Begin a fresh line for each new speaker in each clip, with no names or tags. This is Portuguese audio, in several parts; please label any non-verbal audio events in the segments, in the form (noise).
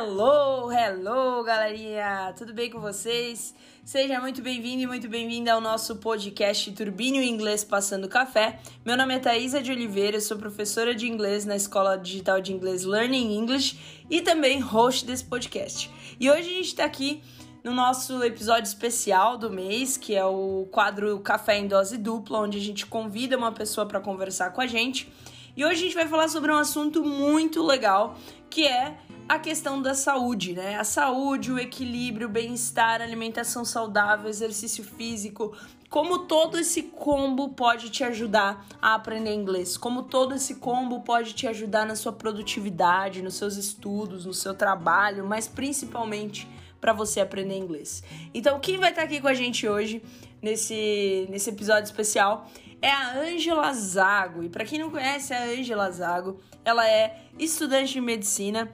Hello, hello, galerinha! Tudo bem com vocês? Seja muito bem-vindo e muito bem-vinda ao nosso podcast Turbínio Inglês Passando Café. Meu nome é Thaisa de Oliveira, sou professora de inglês na Escola Digital de Inglês Learning English e também host desse podcast. E hoje a gente está aqui no nosso episódio especial do mês, que é o quadro Café em Dose Dupla, onde a gente convida uma pessoa para conversar com a gente. E hoje a gente vai falar sobre um assunto muito legal, que é a questão da saúde, né? A saúde, o equilíbrio, o bem-estar, alimentação saudável, exercício físico, como todo esse combo pode te ajudar a aprender inglês, como todo esse combo pode te ajudar na sua produtividade, nos seus estudos, no seu trabalho, mas principalmente para você aprender inglês. Então, quem vai estar aqui com a gente hoje nesse, nesse episódio especial é a Ângela Zago. E para quem não conhece a Ângela Zago, ela é estudante de medicina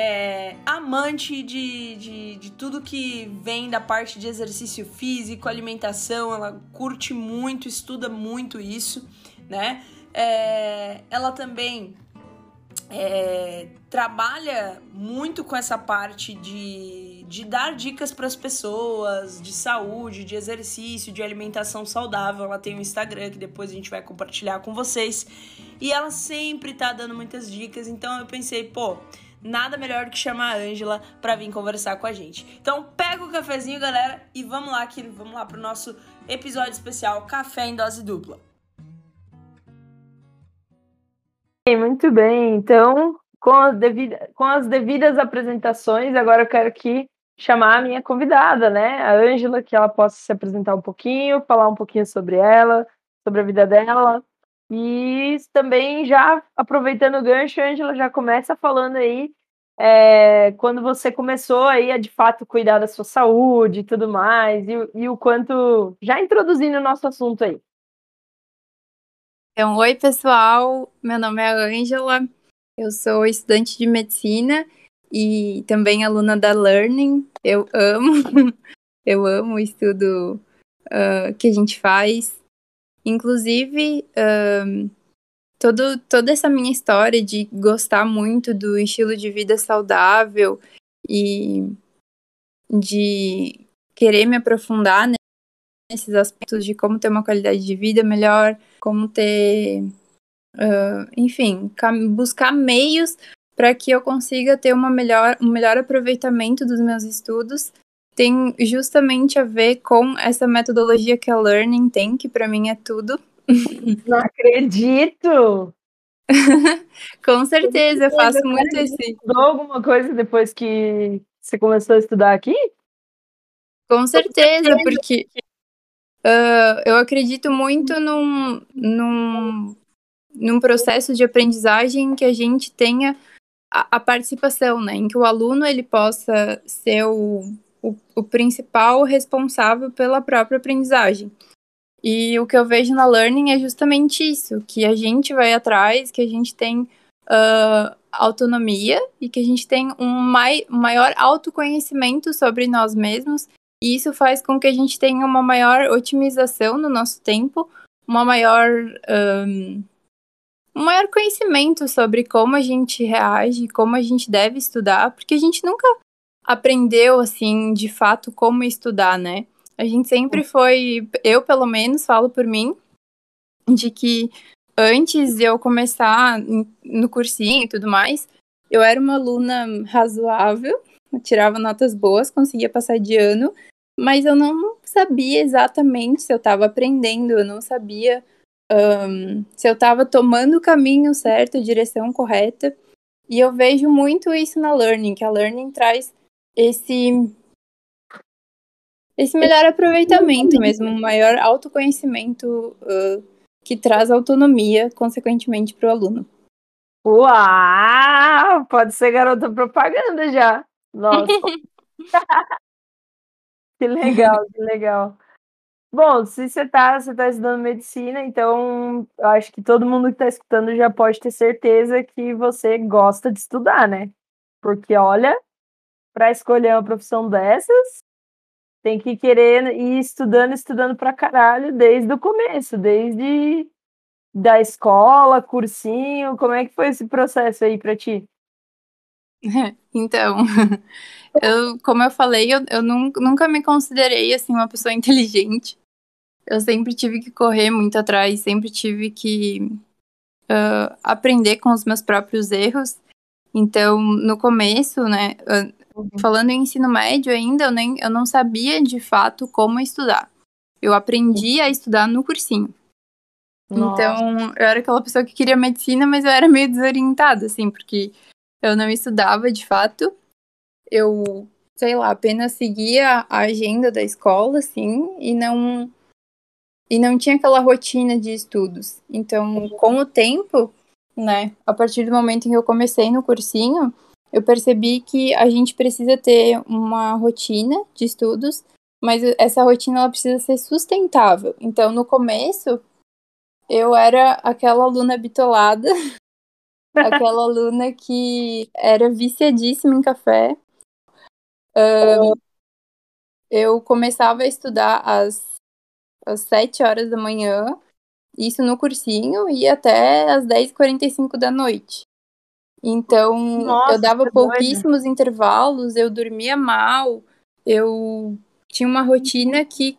é, amante de, de, de tudo que vem da parte de exercício físico, alimentação, ela curte muito, estuda muito isso, né? É, ela também é, trabalha muito com essa parte de, de dar dicas para as pessoas de saúde, de exercício, de alimentação saudável. Ela tem um Instagram que depois a gente vai compartilhar com vocês. E ela sempre tá dando muitas dicas, então eu pensei, pô, nada melhor do que chamar a Ângela para vir conversar com a gente. Então pega o cafezinho, galera, e vamos lá que vamos lá pro nosso episódio especial Café em Dose Dupla.
Muito bem, então com as, com as devidas apresentações, agora eu quero aqui chamar a minha convidada, né? A Ângela, que ela possa se apresentar um pouquinho, falar um pouquinho sobre ela, sobre a vida dela, e também já aproveitando o gancho, Angela já começa falando aí é, quando você começou aí a de fato cuidar da sua saúde e tudo mais, e, e o quanto. Já introduzindo o nosso assunto aí.
Então, oi pessoal, meu nome é Ângela, eu sou estudante de medicina e também aluna da Learning. Eu amo, (laughs) eu amo o estudo uh, que a gente faz Inclusive, um, todo, toda essa minha história de gostar muito do estilo de vida saudável e de querer me aprofundar nesses aspectos de como ter uma qualidade de vida melhor, como ter, uh, enfim, buscar meios para que eu consiga ter uma melhor, um melhor aproveitamento dos meus estudos tem justamente a ver com essa metodologia que a Learning tem, que para mim é tudo.
Não acredito! (laughs)
com certeza, eu faço muito esse.
Estudou alguma coisa depois que você começou a estudar aqui?
Com certeza, porque uh, eu acredito muito num, num, num processo de aprendizagem que a gente tenha a, a participação, né? Em que o aluno ele possa ser o o, o principal responsável pela própria aprendizagem. E o que eu vejo na Learning é justamente isso, que a gente vai atrás, que a gente tem uh, autonomia e que a gente tem um mai maior autoconhecimento sobre nós mesmos. E isso faz com que a gente tenha uma maior otimização no nosso tempo, uma maior, um, um maior conhecimento sobre como a gente reage, como a gente deve estudar, porque a gente nunca aprendeu, assim, de fato, como estudar, né? A gente sempre foi, eu pelo menos falo por mim, de que antes de eu começar no cursinho e tudo mais, eu era uma aluna razoável, tirava notas boas, conseguia passar de ano, mas eu não sabia exatamente se eu estava aprendendo, eu não sabia um, se eu estava tomando o caminho certo, a direção correta. E eu vejo muito isso na Learning, que a Learning traz esse esse melhor aproveitamento mesmo, um maior autoconhecimento uh, que traz autonomia, consequentemente, para o aluno.
Uau! Pode ser garota propaganda já. Nossa. (laughs) que legal, que legal. Bom, se você está você tá estudando medicina, então acho que todo mundo que está escutando já pode ter certeza que você gosta de estudar, né? Porque olha, para escolher uma profissão dessas, tem que querer ir estudando, estudando pra caralho desde o começo, desde da escola, cursinho, como é que foi esse processo aí para ti? (laughs)
Então, (laughs) eu, como eu falei, eu, eu nunca me considerei assim uma pessoa inteligente. Eu sempre tive que correr muito atrás, sempre tive que uh, aprender com os meus próprios erros. Então, no começo, né. Falando em ensino médio ainda, eu, nem, eu não sabia de fato como estudar. Eu aprendi a estudar no cursinho. Nossa. Então, eu era aquela pessoa que queria medicina, mas eu era meio desorientada, assim, porque eu não estudava de fato. Eu, sei lá, apenas seguia a agenda da escola, assim, e não e não tinha aquela rotina de estudos. Então, com o tempo, né, a partir do momento em que eu comecei no cursinho, eu percebi que a gente precisa ter uma rotina de estudos, mas essa rotina ela precisa ser sustentável. Então, no começo, eu era aquela aluna bitolada, (laughs) aquela aluna que era viciadíssima em café. Um, eu começava a estudar às, às 7 horas da manhã, isso no cursinho, e até às 10h45 da noite. Então, Nossa, eu dava pouquíssimos doido. intervalos, eu dormia mal, eu tinha uma rotina que,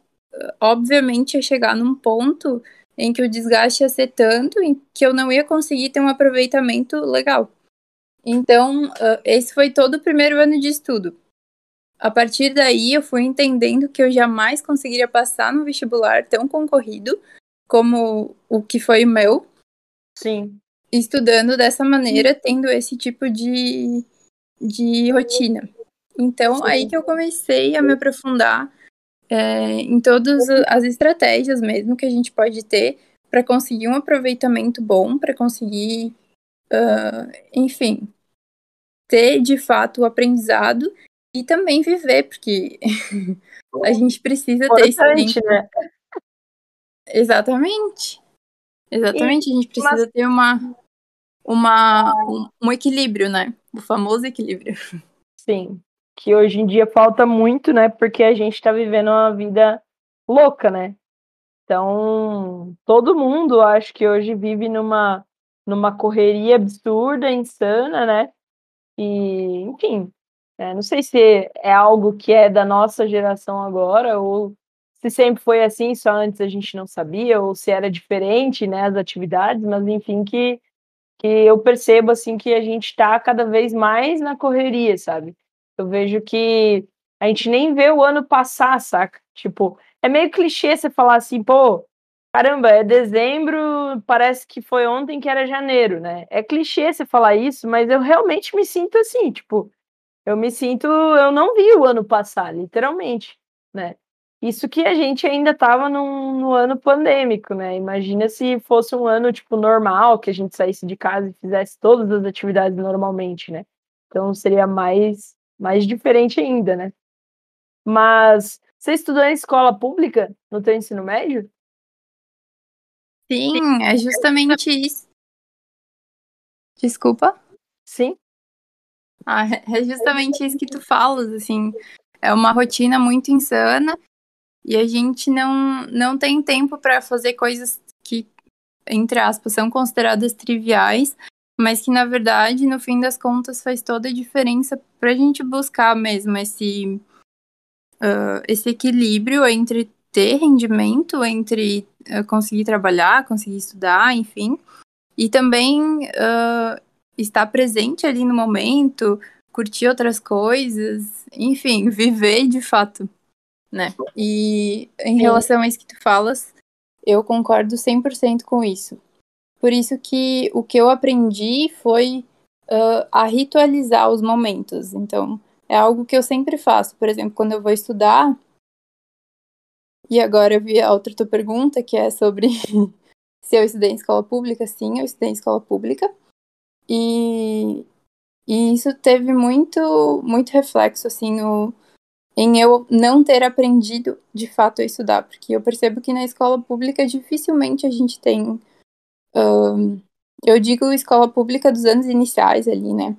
obviamente, ia chegar num ponto em que o desgaste ia ser tanto em que eu não ia conseguir ter um aproveitamento legal. Então, esse foi todo o primeiro ano de estudo. A partir daí, eu fui entendendo que eu jamais conseguiria passar no vestibular tão concorrido como o que foi o meu.
Sim.
Estudando dessa maneira, tendo esse tipo de, de rotina. Então, aí que eu comecei a me aprofundar é, em todas as estratégias mesmo que a gente pode ter para conseguir um aproveitamento bom, para conseguir, uh, enfim, ter de fato o aprendizado e também viver, porque (laughs) a gente precisa ter esse né? Exatamente. Exatamente, e, a gente precisa mas... ter uma, uma, um, um equilíbrio, né? O famoso equilíbrio.
Sim que hoje em dia falta muito, né? Porque a gente está vivendo uma vida louca, né? Então, todo mundo acho que hoje vive numa, numa correria absurda, insana, né? E, enfim, é, não sei se é algo que é da nossa geração agora, ou se sempre foi assim, só antes a gente não sabia, ou se era diferente, né, as atividades, mas enfim, que, que eu percebo, assim, que a gente está cada vez mais na correria, sabe? Eu vejo que a gente nem vê o ano passar, saca? Tipo, é meio clichê você falar assim, pô, caramba, é dezembro, parece que foi ontem que era janeiro, né? É clichê você falar isso, mas eu realmente me sinto assim, tipo, eu me sinto, eu não vi o ano passar, literalmente, né? Isso que a gente ainda estava no ano pandêmico, né? Imagina se fosse um ano, tipo, normal, que a gente saísse de casa e fizesse todas as atividades normalmente, né? Então seria mais mais diferente ainda, né? Mas você estudou em escola pública no teu ensino médio?
Sim, é justamente isso. Desculpa?
Sim.
Ah, é justamente isso que tu falas, assim. É uma rotina muito insana e a gente não, não tem tempo para fazer coisas que, entre aspas, são consideradas triviais, mas que na verdade, no fim das contas, faz toda a diferença para a gente buscar mesmo esse, uh, esse equilíbrio entre ter rendimento, entre uh, conseguir trabalhar, conseguir estudar, enfim, e também uh, estar presente ali no momento, curtir outras coisas, enfim, (laughs) viver de fato, né? E em relação a isso que tu falas, eu concordo 100% com isso. Por isso que o que eu aprendi foi uh, a ritualizar os momentos. Então, é algo que eu sempre faço. Por exemplo, quando eu vou estudar. E agora eu vi a outra tua pergunta, que é sobre (laughs) se eu estudei em escola pública. Sim, eu estudei em escola pública. E, e isso teve muito, muito reflexo, assim, no, em eu não ter aprendido de fato a estudar, porque eu percebo que na escola pública dificilmente a gente tem Uh, eu digo escola pública dos anos iniciais ali, né?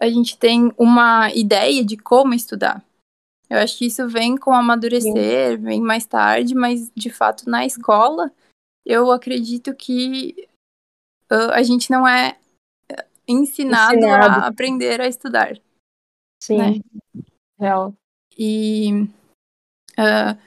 A gente tem uma ideia de como estudar. Eu acho que isso vem com amadurecer, Sim. vem mais tarde, mas de fato na escola eu acredito que uh, a gente não é ensinado, ensinado. a aprender a estudar.
Sim, né? real.
E uh,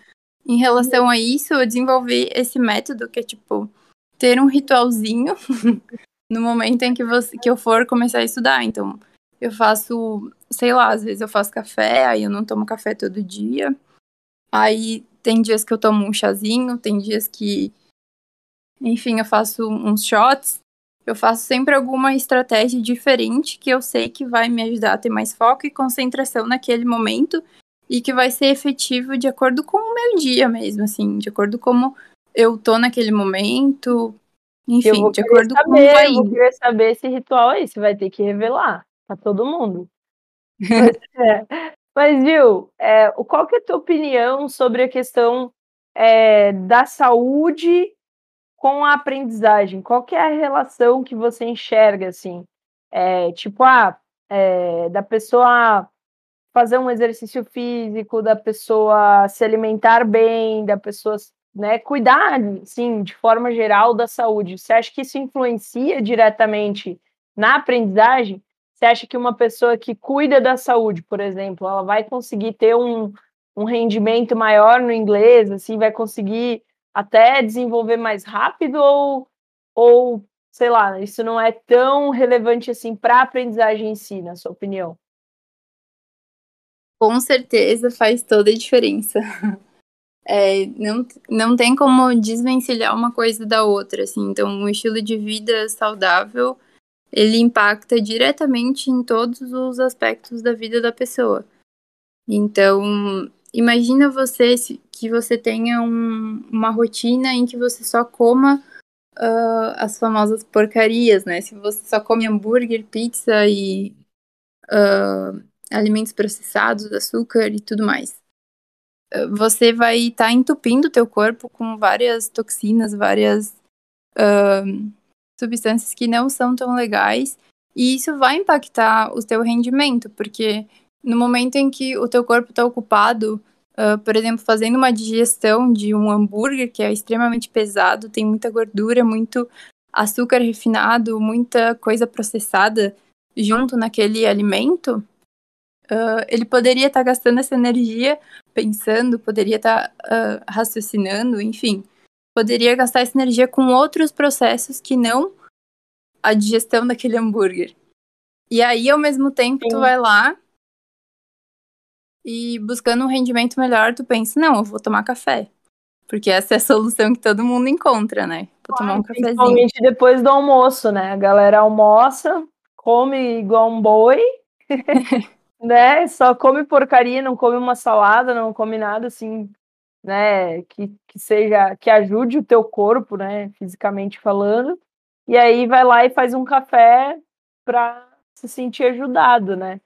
em relação a isso, eu desenvolvi esse método que é tipo ter um ritualzinho (laughs) no momento em que, você, que eu for começar a estudar. Então, eu faço, sei lá, às vezes eu faço café, aí eu não tomo café todo dia. Aí tem dias que eu tomo um chazinho, tem dias que, enfim, eu faço uns shots. Eu faço sempre alguma estratégia diferente que eu sei que vai me ajudar a ter mais foco e concentração naquele momento e que vai ser efetivo de acordo com o meu dia mesmo, assim, de acordo com como eu tô naquele momento, enfim, de acordo
saber,
com como vai
Eu querer saber esse ritual aí, você vai ter que revelar para todo mundo. (laughs) mas, é. mas, Gil, é, qual que é a tua opinião sobre a questão é, da saúde com a aprendizagem? Qual que é a relação que você enxerga, assim? É, tipo, ah, é, da pessoa fazer um exercício físico, da pessoa se alimentar bem, da pessoa né, cuidar, sim, de forma geral da saúde. Você acha que isso influencia diretamente na aprendizagem? Você acha que uma pessoa que cuida da saúde, por exemplo, ela vai conseguir ter um, um rendimento maior no inglês, assim, vai conseguir até desenvolver mais rápido ou, ou sei lá, isso não é tão relevante assim para a aprendizagem em si, na sua opinião?
Com certeza faz toda a diferença. (laughs) É, não, não tem como desvencilhar uma coisa da outra, assim. Então, um estilo de vida saudável, ele impacta diretamente em todos os aspectos da vida da pessoa. Então, imagina você que você tenha um, uma rotina em que você só coma uh, as famosas porcarias, né? Se você só come hambúrguer, pizza e uh, alimentos processados, açúcar e tudo mais. Eh, você vai estar tá entupindo o teu corpo com várias toxinas, várias uh, substâncias que não são tão legais, e isso vai impactar o teu rendimento, porque no momento em que o teu corpo está ocupado, uh, por exemplo, fazendo uma digestão de um hambúrguer que é extremamente pesado, tem muita gordura, muito açúcar refinado, muita coisa processada junto naquele alimento, uh, ele poderia estar tá gastando essa energia pensando, poderia estar tá, uh, raciocinando, enfim, poderia gastar essa energia com outros processos que não a digestão daquele hambúrguer. E aí, ao mesmo tempo, Sim. tu vai lá e buscando um rendimento melhor, tu pensa, não, eu vou tomar café. Porque essa é a solução que todo mundo encontra, né? Vou tomar um cafezinho.
Principalmente depois do almoço, né? A galera almoça, come igual um boi (laughs) né? Só come porcaria, não come uma salada, não come nada assim, né? Que, que seja, que ajude o teu corpo, né? Fisicamente falando. E aí vai lá e faz um café para se sentir ajudado, né?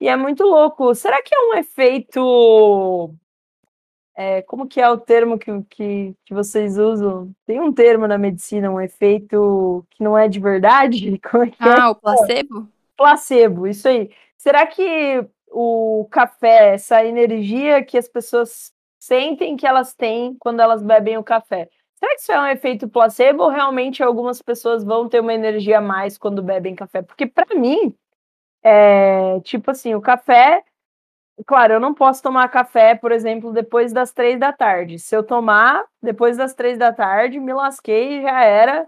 E é muito louco. Será que é um efeito. É, como que é o termo que, que, que vocês usam? Tem um termo na medicina, um efeito que não é de verdade? (laughs) É que
ah,
é?
o placebo?
Placebo, isso aí. Será que o café, essa energia que as pessoas sentem que elas têm quando elas bebem o café, será que isso é um efeito placebo ou realmente algumas pessoas vão ter uma energia a mais quando bebem café? Porque para mim, é, tipo assim, o café Claro, eu não posso tomar café, por exemplo, depois das três da tarde. Se eu tomar depois das três da tarde, me lasquei e já era.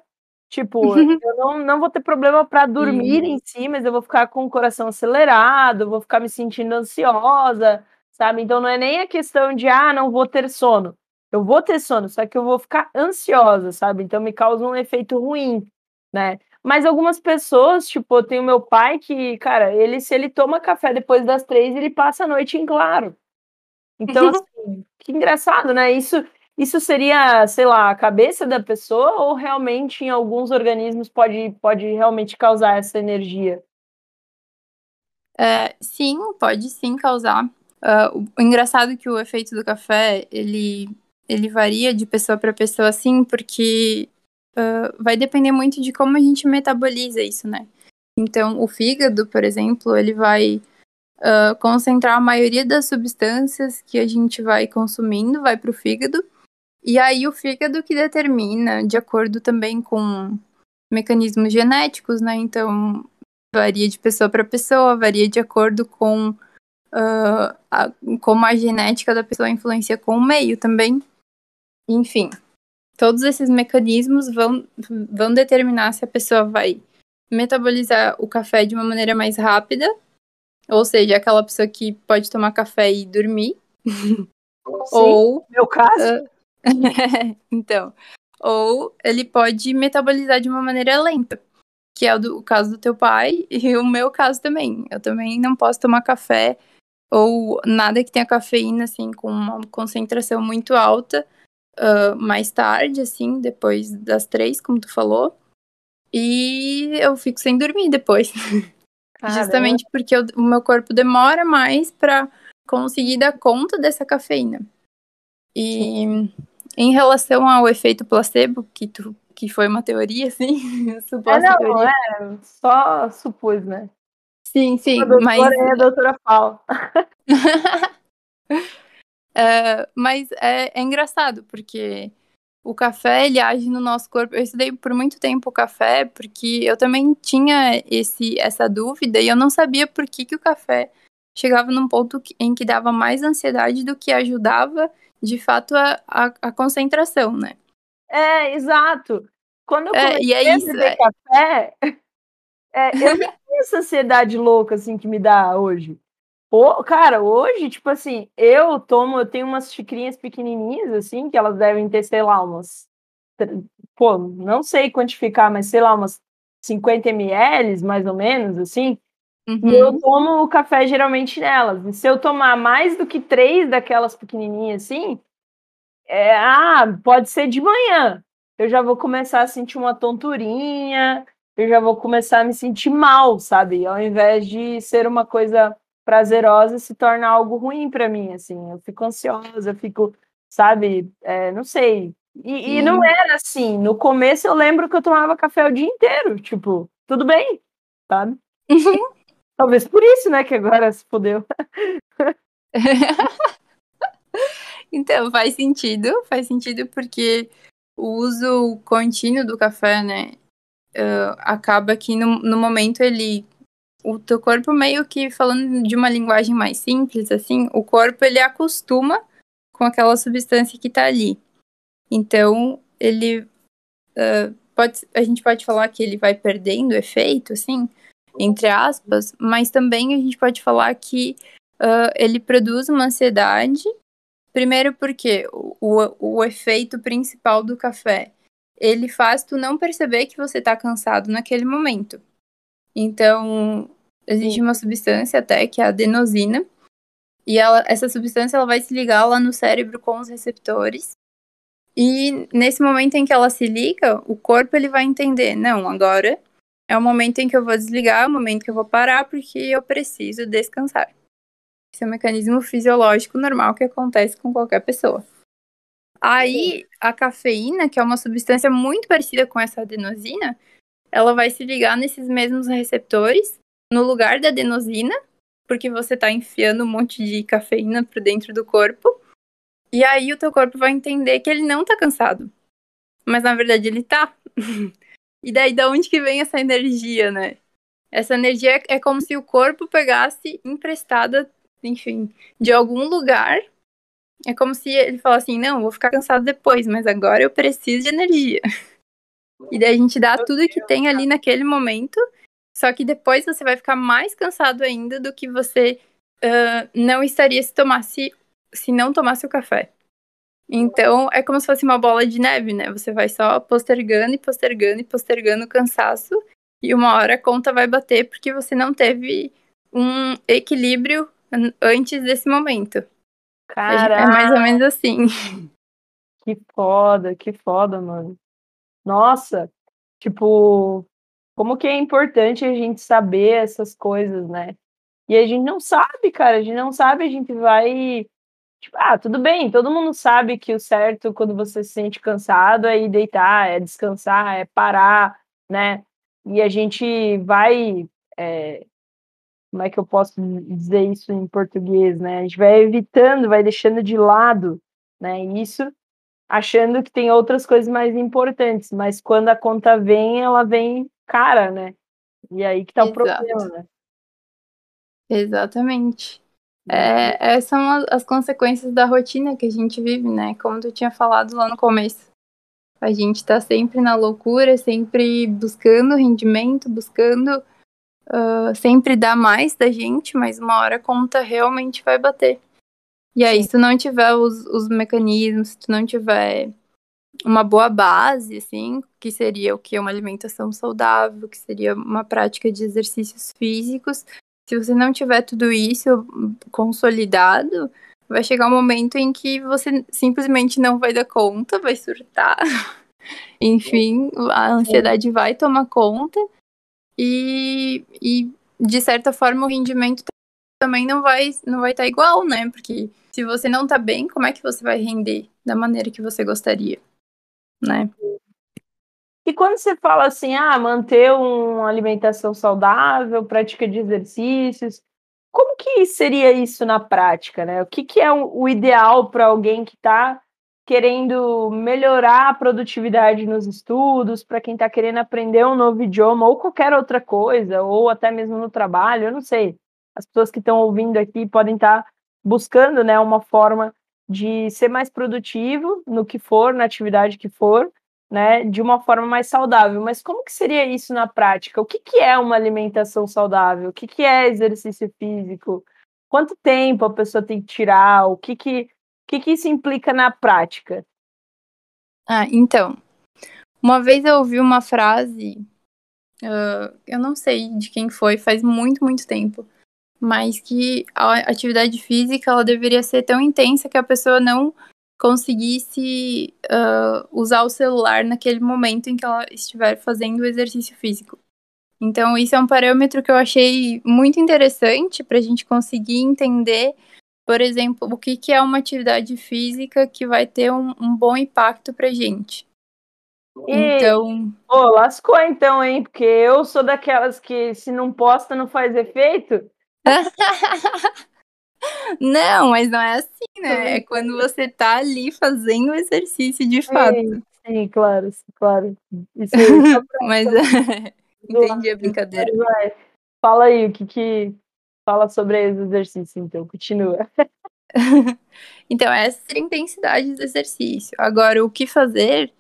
Tipo, eu não, não vou ter problema para dormir em si, mas eu vou ficar com o coração acelerado, vou ficar me sentindo ansiosa, sabe? Então não é nem a questão de, ah, não vou ter sono. Eu vou ter sono, só que eu vou ficar ansiosa, sabe? Então me causa um efeito ruim, né? Mas algumas pessoas, tipo, eu tenho meu pai que, cara, ele, se ele toma café depois das três, ele passa a noite em claro. Então, (laughs) assim, que engraçado, né? Isso, isso seria, sei lá, a cabeça da pessoa ou realmente em alguns organismos pode, pode realmente causar essa energia?
É, sim, pode sim causar. Uh, o engraçado é que o efeito do café, ele, ele varia de pessoa para pessoa, sim, porque uh, vai depender muito de como a gente metaboliza isso, né? Então, o fígado, por exemplo, ele vai uh, concentrar a maioria das substâncias que a gente vai consumindo, vai para o fígado, e aí o fígado que determina, de acordo também com mecanismos genéticos, né? Então, varia de pessoa para pessoa, varia de acordo com uh, a, como a genética da pessoa influencia com o meio também. Enfim, todos esses mecanismos vão, vão determinar se a pessoa vai metabolizar o café de uma maneira mais rápida, ou seja, aquela pessoa que pode tomar café e dormir.
Sim, ou meu caso. Uh, (laughs)
então, ou ele pode metabolizar de uma maneira lenta, que é o, do, o caso do teu pai e o meu caso também. Eu também não posso tomar café ou nada que tenha cafeína assim com uma concentração muito alta uh, mais tarde, assim, depois das três, como tu falou. E eu fico sem dormir depois. (laughs) Caramba. Justamente porque eu, o meu corpo demora mais para conseguir dar conta dessa cafeína. E Sim. Em relação ao efeito placebo, que, tu, que foi uma teoria, (laughs) assim,
suposta é, não, teoria. É, só supus, né?
Sim, sim,
a mas... é a doutora Paula. (laughs)
é, mas é, é engraçado, porque o café ele age no nosso corpo. Eu estudei por muito tempo o café porque eu também tinha esse essa dúvida e eu não sabia por que, que o café chegava num ponto em que dava mais ansiedade do que ajudava de fato a, a, a concentração, né?
É, exato. Quando eu comecei é, e é isso, a beber é... café, (laughs) é, eu não tenho essa ansiedade louca assim que me dá hoje. O, cara, hoje, tipo assim, eu tomo, eu tenho umas xicrinhas pequenininhas, assim, que elas devem ter, sei lá, umas. Pô, não sei quantificar, mas sei lá, umas 50 ml, mais ou menos, assim. Uhum. E eu uhum. tomo o café geralmente nelas. E se eu tomar mais do que três daquelas pequenininhas, assim, é, ah, pode ser de manhã. Eu já vou começar a sentir uma tonturinha, eu já vou começar a me sentir mal, sabe? Ao invés de ser uma coisa prazerosa se torna algo ruim para mim, assim. Eu fico ansiosa, eu fico, sabe, é, não sei. E, e, não era assim. No começo eu lembro que eu tomava café o dia inteiro, tipo, tudo bem, sabe? (laughs) Talvez por isso, né, que agora se fodeu. (laughs)
então, faz sentido, faz sentido porque o uso contínuo do café, né, uh, acaba que no, no momento ele o teu corpo meio que falando de uma linguagem mais simples, assim, o corpo ele acostuma com aquela substância que está ali. Então, ele uh, pode, a gente pode falar que ele vai perdendo efeito, assim, entre aspas, mas também a gente pode falar que uh, ele produz uma ansiedade. Primeiro porque o, o, o efeito principal do café, ele faz tu não perceber que você está cansado naquele momento. Então, existe uma substância até que é a adenosina. E ela, essa substância ela vai se ligar lá no cérebro com os receptores. E nesse momento em que ela se liga, o corpo ele vai entender, não, agora é o momento em que eu vou desligar, é o momento que eu vou parar porque eu preciso descansar. Esse é um mecanismo fisiológico normal que acontece com qualquer pessoa. Aí, a cafeína, que é uma substância muito parecida com essa adenosina, ela vai se ligar nesses mesmos receptores no lugar da adenosina, porque você está enfiando um monte de cafeína para dentro do corpo. E aí o teu corpo vai entender que ele não está cansado. Mas na verdade ele tá. (laughs) e daí da onde que vem essa energia, né? Essa energia é como se o corpo pegasse emprestada, enfim, de algum lugar. É como se ele falasse assim: "Não, vou ficar cansado depois, mas agora eu preciso de energia". (laughs) E daí a gente dá tudo que tem ali naquele momento, só que depois você vai ficar mais cansado ainda do que você uh, não estaria se tomasse, se não tomasse o café. Então é como se fosse uma bola de neve, né? Você vai só postergando e postergando e postergando o cansaço, e uma hora a conta vai bater porque você não teve um equilíbrio antes desse momento.
Caraca.
É mais ou menos assim.
Que foda, que foda, mano nossa, tipo, como que é importante a gente saber essas coisas, né? E a gente não sabe, cara, a gente não sabe, a gente vai. Tipo, ah, tudo bem, todo mundo sabe que o certo quando você se sente cansado é ir deitar, é descansar, é parar, né? E a gente vai. É, como é que eu posso dizer isso em português, né? A gente vai evitando, vai deixando de lado, né? Isso achando que tem outras coisas mais importantes, mas quando a conta vem, ela vem cara, né? E aí que tá
Exato.
o problema, né?
Exatamente. É, são as, as consequências da rotina que a gente vive, né? Como tu tinha falado lá no começo. A gente tá sempre na loucura, sempre buscando rendimento, buscando uh, sempre dar mais da gente, mas uma hora a conta realmente vai bater. E aí, se tu não tiver os, os mecanismos, se tu não tiver uma boa base, assim, que seria o que? Uma alimentação saudável, que seria uma prática de exercícios físicos. Se você não tiver tudo isso consolidado, vai chegar um momento em que você simplesmente não vai dar conta, vai surtar. (laughs) Enfim, a ansiedade vai tomar conta e, e de certa forma o rendimento também não vai não vai estar tá igual, né? Porque se você não tá bem, como é que você vai render da maneira que você gostaria, né?
E quando você fala assim, ah, manter uma alimentação saudável, prática de exercícios, como que seria isso na prática, né? O que, que é o ideal para alguém que está querendo melhorar a produtividade nos estudos, para quem está querendo aprender um novo idioma ou qualquer outra coisa, ou até mesmo no trabalho, eu não sei. As pessoas que estão ouvindo aqui podem estar tá buscando né, uma forma de ser mais produtivo no que for, na atividade que for, né, de uma forma mais saudável. Mas como que seria isso na prática? O que, que é uma alimentação saudável? O que, que é exercício físico? Quanto tempo a pessoa tem que tirar? O que, que, o que, que isso implica na prática?
Ah, então. Uma vez eu ouvi uma frase, uh, eu não sei de quem foi, faz muito, muito tempo, mas que a atividade física ela deveria ser tão intensa que a pessoa não conseguisse uh, usar o celular naquele momento em que ela estiver fazendo o exercício físico. Então, isso é um parâmetro que eu achei muito interessante para a gente conseguir entender, por exemplo, o que, que é uma atividade física que vai ter um, um bom impacto para a gente.
E, então. Pô, lascou então, hein? Porque eu sou daquelas que se não posta não faz efeito. (laughs)
não, mas não é assim, né? É quando você tá ali fazendo o exercício de fato. Sim,
sim claro, claro.
Isso aí, (laughs) mas (laughs) entendi a brincadeira.
Vai. Fala aí o que que fala sobre os exercícios, então, continua. (laughs)
então, essa é a intensidade do exercício. Agora, o que fazer,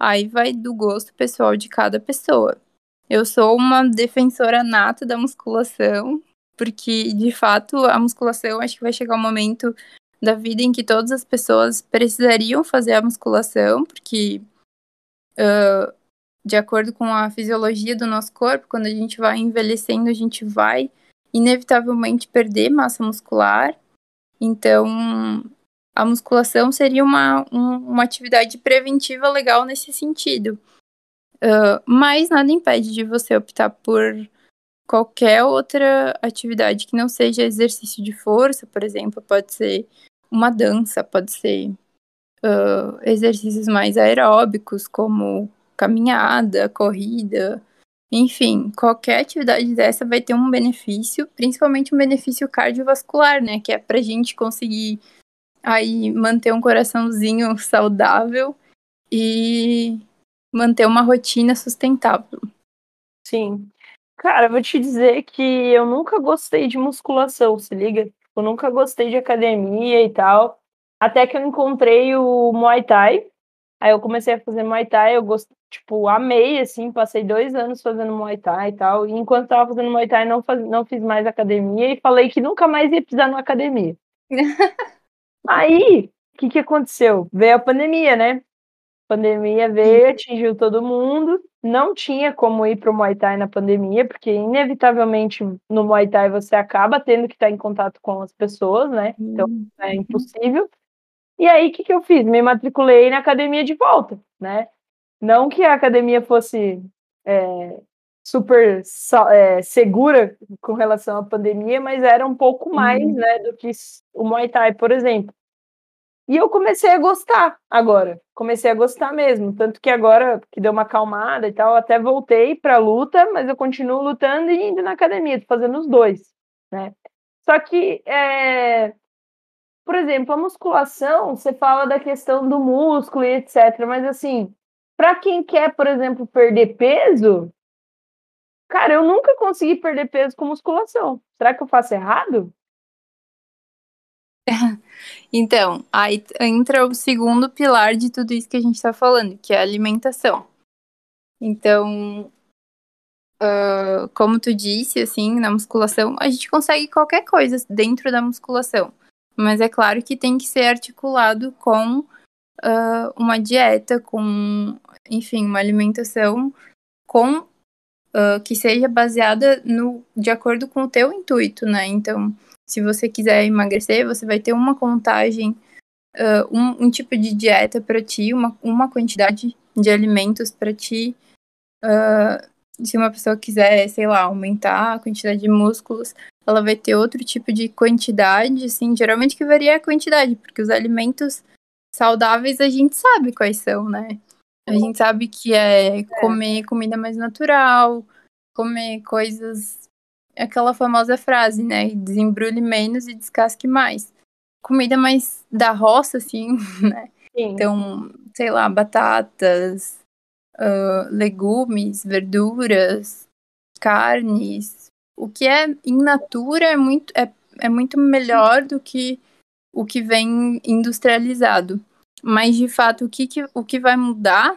aí vai do gosto pessoal de cada pessoa. Eu sou uma defensora nata da musculação, porque de fato a musculação acho que vai chegar um momento da vida em que todas as pessoas precisariam fazer a musculação, porque uh, de acordo com a fisiologia do nosso corpo, quando a gente vai envelhecendo, a gente vai inevitavelmente perder massa muscular. Então, a musculação seria uma, um, uma atividade preventiva legal nesse sentido. Uh, mas nada impede de você optar por qualquer outra atividade que não seja exercício de força, por exemplo, pode ser uma dança, pode ser uh, exercícios mais aeróbicos, como caminhada, corrida, enfim, qualquer atividade dessa vai ter um benefício, principalmente um benefício cardiovascular, né? Que é pra gente conseguir aí manter um coraçãozinho (laughs) saudável e manter uma rotina sustentável.
Sim. Cara, vou te dizer que eu nunca gostei de musculação, se liga? Eu nunca gostei de academia e tal. Até que eu encontrei o Muay Thai. Aí eu comecei a fazer Muay Thai, eu gost... tipo, amei, assim, passei dois anos fazendo Muay Thai e tal. E enquanto tava fazendo Muay Thai, não, faz... não fiz mais academia e falei que nunca mais ia pisar numa academia. (laughs) Aí, o que, que aconteceu? Veio a pandemia, né? Pandemia veio, atingiu todo mundo não tinha como ir para o Muay Thai na pandemia, porque inevitavelmente no Muay Thai você acaba tendo que estar em contato com as pessoas, né? Então uhum. é impossível. E aí, o que, que eu fiz? Me matriculei na academia de volta, né? Não que a academia fosse é, super é, segura com relação à pandemia, mas era um pouco mais, uhum. né, do que o Muay Thai, por exemplo. E eu comecei a gostar agora. Comecei a gostar mesmo. Tanto que agora que deu uma acalmada e tal, até voltei para luta, mas eu continuo lutando e indo na academia, fazendo os dois, né? Só que, é... por exemplo, a musculação, você fala da questão do músculo e etc. Mas assim, para quem quer, por exemplo, perder peso, cara, eu nunca consegui perder peso com musculação. Será que eu faço errado?
Então, aí entra o segundo pilar de tudo isso que a gente está falando, que é a alimentação. Então, uh, como tu disse, assim, na musculação, a gente consegue qualquer coisa dentro da musculação. Mas é claro que tem que ser articulado com uh, uma dieta, com, enfim, uma alimentação com uh, que seja baseada no, de acordo com o teu intuito, né? Então, se você quiser emagrecer, você vai ter uma contagem, uh, um, um, tipo de dieta para ti, uma, uma quantidade de alimentos para ti. Uh, se uma pessoa quiser, sei lá, aumentar a quantidade de músculos, ela vai ter outro tipo de quantidade, assim, geralmente que varia a quantidade, porque os alimentos saudáveis a gente sabe quais são, né? A gente sabe que é, é. comer comida mais natural, comer coisas aquela famosa frase, né? Desembrulhe menos e descasque mais. Comida mais da roça, assim, (laughs) né? Sim. Então, sei lá, batatas, uh, legumes, verduras, carnes. O que é in natura é muito, é, é muito melhor do que o que vem industrializado. Mas, de fato, o que, que, o que vai mudar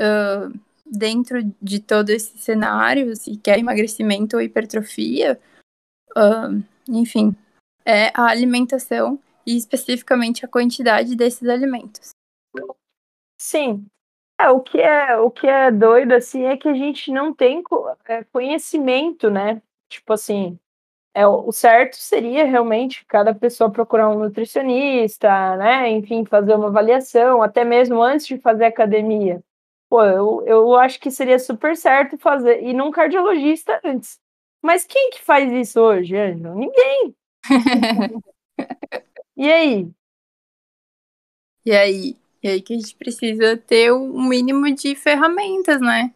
uh, dentro de todo esse cenário, se quer emagrecimento ou hipertrofia, uh, enfim, é a alimentação e especificamente a quantidade desses alimentos.
Sim. É, o que é o que é doido assim é que a gente não tem é, conhecimento, né? Tipo assim, é, o certo seria realmente cada pessoa procurar um nutricionista, né? Enfim, fazer uma avaliação, até mesmo antes de fazer academia. Pô, eu, eu acho que seria super certo fazer, ir num cardiologista antes. Mas quem que faz isso hoje, Ângelo? Ninguém. (laughs) e aí?
E aí? E aí que a gente precisa ter um mínimo de ferramentas, né?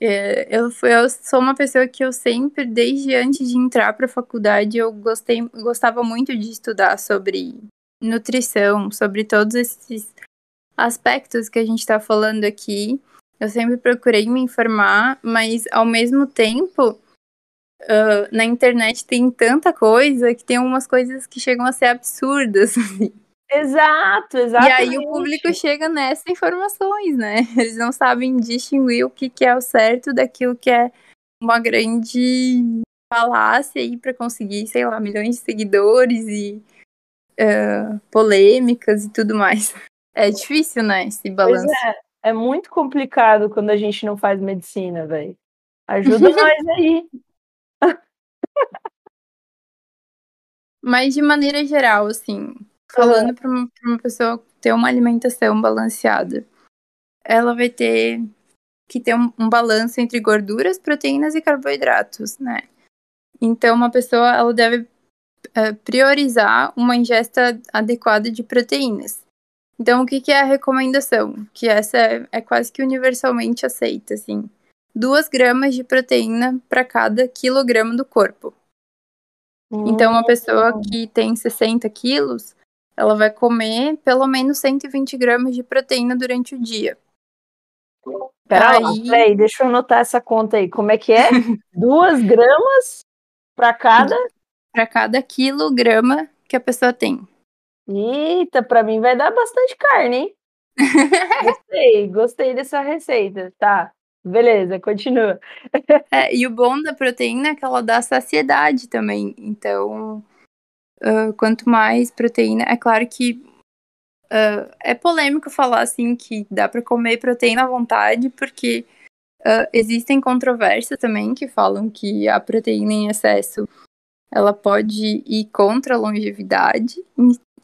É, eu, eu sou uma pessoa que eu sempre, desde antes de entrar para a faculdade, eu gostei, gostava muito de estudar sobre nutrição, sobre todos esses aspectos que a gente está falando aqui. Eu sempre procurei me informar, mas ao mesmo tempo, uh, na internet tem tanta coisa que tem umas coisas que chegam a ser absurdas. (laughs) Assim.
Exato, exato.
E aí o público chega nessas informações, né? Eles não sabem distinguir o que, que é o certo daquilo que é uma grande falácia aí para conseguir, sei lá, milhões de seguidores e uh, polêmicas e tudo mais. É difícil, né, esse balanço. Pois
é, é muito complicado quando a gente não faz medicina, velho. Ajuda (laughs) nós aí.
Mas de maneira geral, assim, falando para uma, uma pessoa ter uma alimentação balanceada, ela vai ter que ter um, um balanço entre gorduras, proteínas e carboidratos, né? Então, uma pessoa ela deve uh, priorizar uma ingesta adequada de proteínas. Então, o que, que é a recomendação? Que essa é, é quase que universalmente aceita, assim. 2 gramas de proteína para cada quilograma do corpo. Então, uma pessoa hum. que tem 60 quilos, ela vai comer pelo menos 120 gramas de proteína durante o dia.
Peraí, aí... peraí, deixa eu anotar essa conta aí. Como é que é? (laughs) 2 gramas para cada?
Para cada quilograma que a pessoa tem.
Eita, para mim vai dar bastante carne, hein? (laughs) gostei, gostei dessa receita. Tá, beleza, continua.
É, e o bom da proteína é que ela dá saciedade também. Então, uh, quanto mais proteína, é claro que uh, é polêmico falar assim que dá para comer proteína à vontade, porque uh, existem controvérsias também que falam que a proteína em excesso ela pode ir contra a longevidade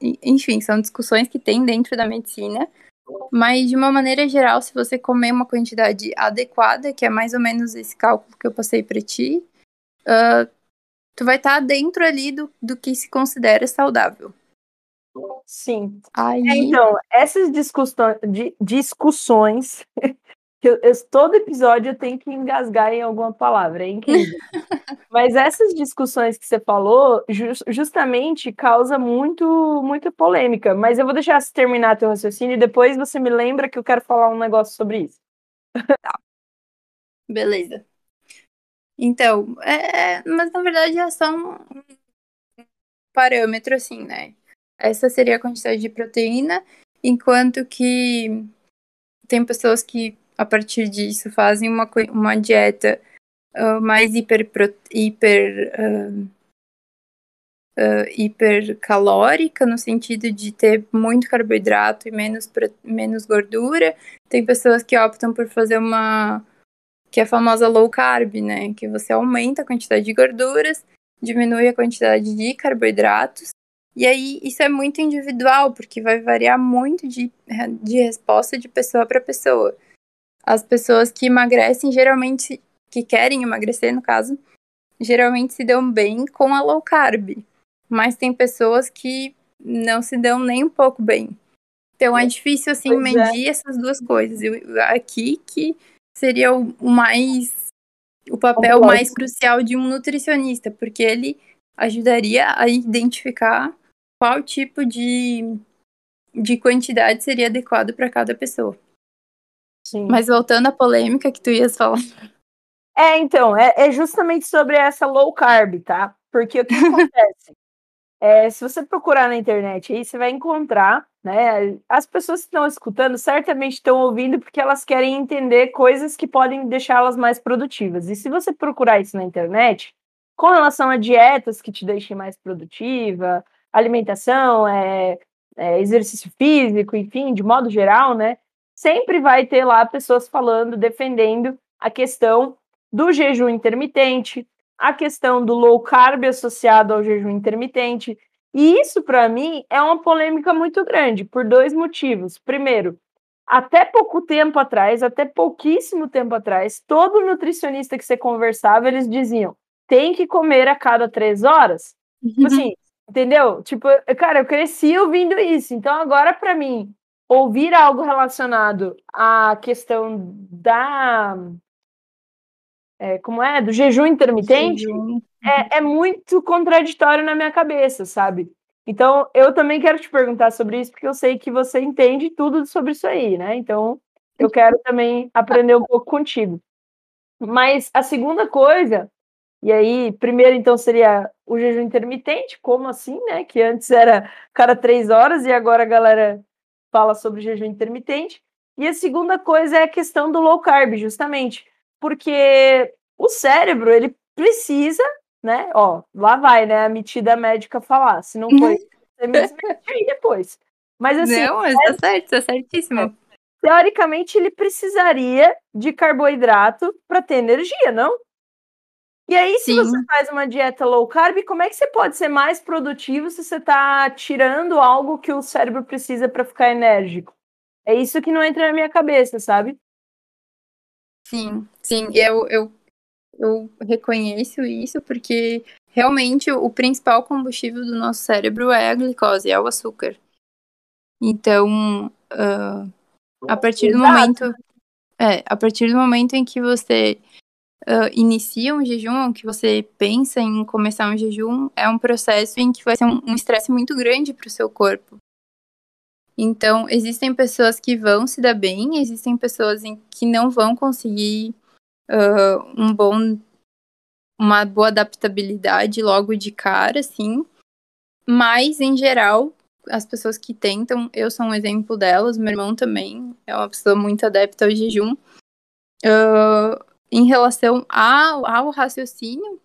enfim, são discussões que tem dentro da medicina. Mas, de uma maneira geral, se você comer uma quantidade adequada, que é mais ou menos esse cálculo que eu passei para ti, uh, tu vai estar tá dentro ali do, do que se considera saudável.
Sim. Aí... É, então, essas discussões, discussões (laughs) eu, eu, todo episódio eu tenho que engasgar em alguma palavra, é incrível. (laughs) Mas essas discussões que você falou, just, justamente causa muito, muita polêmica. Mas eu vou deixar você terminar teu raciocínio e depois você me lembra que eu quero falar um negócio sobre isso.
Tá. Beleza. Então, é, mas na verdade é só um parâmetro, assim, né? Essa seria a quantidade de proteína, enquanto que tem pessoas que, a partir disso, fazem uma, uma dieta uh, mais hiper, hiper, uh, uh, hipercalórica, no sentido de ter muito carboidrato e menos, menos gordura. Tem pessoas que optam por fazer uma que é a famosa low carb, né? Que você aumenta a quantidade de gorduras, diminui a quantidade de carboidratos. E aí isso é muito individual, porque vai variar muito de, de resposta de pessoa para pessoa. As pessoas que emagrecem, geralmente, que querem emagrecer, no caso, geralmente se dão bem com a low carb. Mas tem pessoas que não se dão nem um pouco bem. Então é difícil, assim, pois é. medir é. essas duas coisas. Eu, aqui que seria o, mais o papel mais crucial de um nutricionista, porque ele ajudaria a identificar qual tipo de, de quantidade seria adequado para cada pessoa. Sim. Mas voltando à polêmica que tu ias falar.
É, então, é, é justamente sobre essa low carb, tá? Porque o que (laughs) acontece? É, se você procurar na internet aí, você vai encontrar, né? As pessoas que estão escutando certamente estão ouvindo porque elas querem entender coisas que podem deixá-las mais produtivas. E se você procurar isso na internet, com relação a dietas que te deixem mais produtiva, alimentação, é, é, exercício físico, enfim, de modo geral, né? Sempre vai ter lá pessoas falando, defendendo a questão do jejum intermitente, a questão do low carb associado ao jejum intermitente. E isso, para mim, é uma polêmica muito grande, por dois motivos. Primeiro, até pouco tempo atrás, até pouquíssimo tempo atrás, todo nutricionista que você conversava, eles diziam: tem que comer a cada três horas. Tipo uhum. assim, entendeu? Tipo, cara, eu cresci ouvindo isso. Então, agora, para mim, ouvir algo relacionado à questão da é, como é, do jejum intermitente, jejum. É, é muito contraditório na minha cabeça, sabe? Então, eu também quero te perguntar sobre isso, porque eu sei que você entende tudo sobre isso aí, né? Então, eu quero também aprender um pouco contigo. Mas a segunda coisa, e aí, primeiro então seria o jejum intermitente, como assim, né? Que antes era cada três horas e agora a galera fala sobre jejum intermitente. E a segunda coisa é a questão do low carb, justamente porque o cérebro, ele precisa, né? Ó, lá vai, né? A metida médica falar. Se não foi, você me aí depois. Mas assim.
Não, mas tá certo, tá certíssimo.
Teoricamente, ele precisaria de carboidrato para ter energia, não? E aí, se Sim. você faz uma dieta low carb, como é que você pode ser mais produtivo se você está tirando algo que o cérebro precisa para ficar enérgico? É isso que não entra na minha cabeça, sabe?
Sim, sim, eu, eu, eu reconheço isso porque realmente o principal combustível do nosso cérebro é a glicose, é o açúcar. Então, uh, a partir do momento. É, a partir do momento em que você uh, inicia um jejum, que você pensa em começar um jejum, é um processo em que vai ser um estresse muito grande para o seu corpo. Então, existem pessoas que vão se dar bem, existem pessoas em, que não vão conseguir uh, um bom, uma boa adaptabilidade logo de cara, assim. Mas, em geral, as pessoas que tentam, eu sou um exemplo delas, meu irmão também é uma pessoa muito adepta ao jejum. Uh, em relação ao, ao raciocínio,